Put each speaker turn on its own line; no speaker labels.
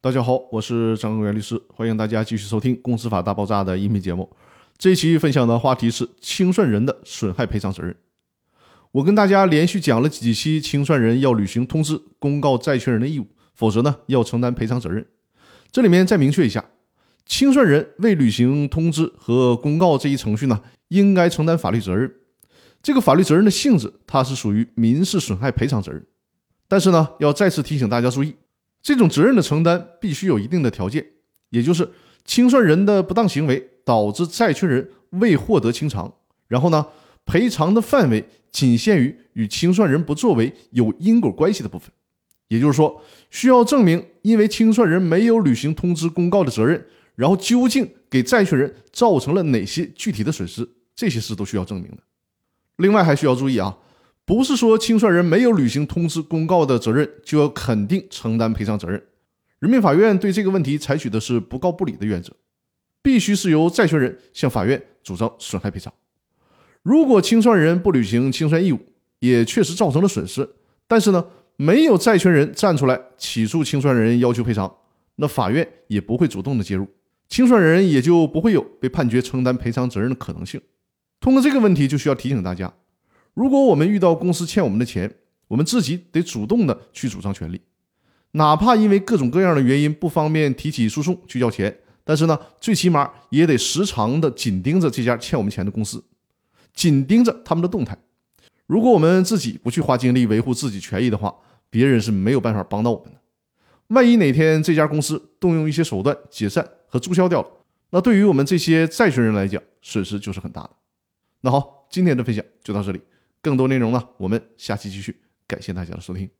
大家好，我是张根元律师，欢迎大家继续收听《公司法大爆炸》的音频节目。这一期分享的话题是清算人的损害赔偿责任。我跟大家连续讲了几期，清算人要履行通知公告债权人的义务，否则呢要承担赔偿责任。这里面再明确一下，清算人未履行通知和公告这一程序呢，应该承担法律责任。这个法律责任的性质，它是属于民事损害赔偿责任。但是呢，要再次提醒大家注意。这种责任的承担必须有一定的条件，也就是清算人的不当行为导致债权人未获得清偿，然后呢，赔偿的范围仅限于与清算人不作为有因果关系的部分。也就是说，需要证明因为清算人没有履行通知公告的责任，然后究竟给债权人造成了哪些具体的损失，这些事都需要证明的。另外还需要注意啊。不是说清算人没有履行通知公告的责任就要肯定承担赔偿责任。人民法院对这个问题采取的是不告不理的原则，必须是由债权人向法院主张损害赔偿。如果清算人不履行清算义务，也确实造成了损失，但是呢，没有债权人站出来起诉清算人要求赔偿，那法院也不会主动的介入，清算人也就不会有被判决承担赔偿责任的可能性。通过这个问题，就需要提醒大家。如果我们遇到公司欠我们的钱，我们自己得主动的去主张权利，哪怕因为各种各样的原因不方便提起诉讼去要钱，但是呢，最起码也得时常的紧盯着这家欠我们钱的公司，紧盯着他们的动态。如果我们自己不去花精力维护自己权益的话，别人是没有办法帮到我们的。万一哪天这家公司动用一些手段解散和注销掉了，那对于我们这些债权人来讲，损失就是很大的。那好，今天的分享就到这里。更多内容呢，我们下期继续。感谢大家的收听。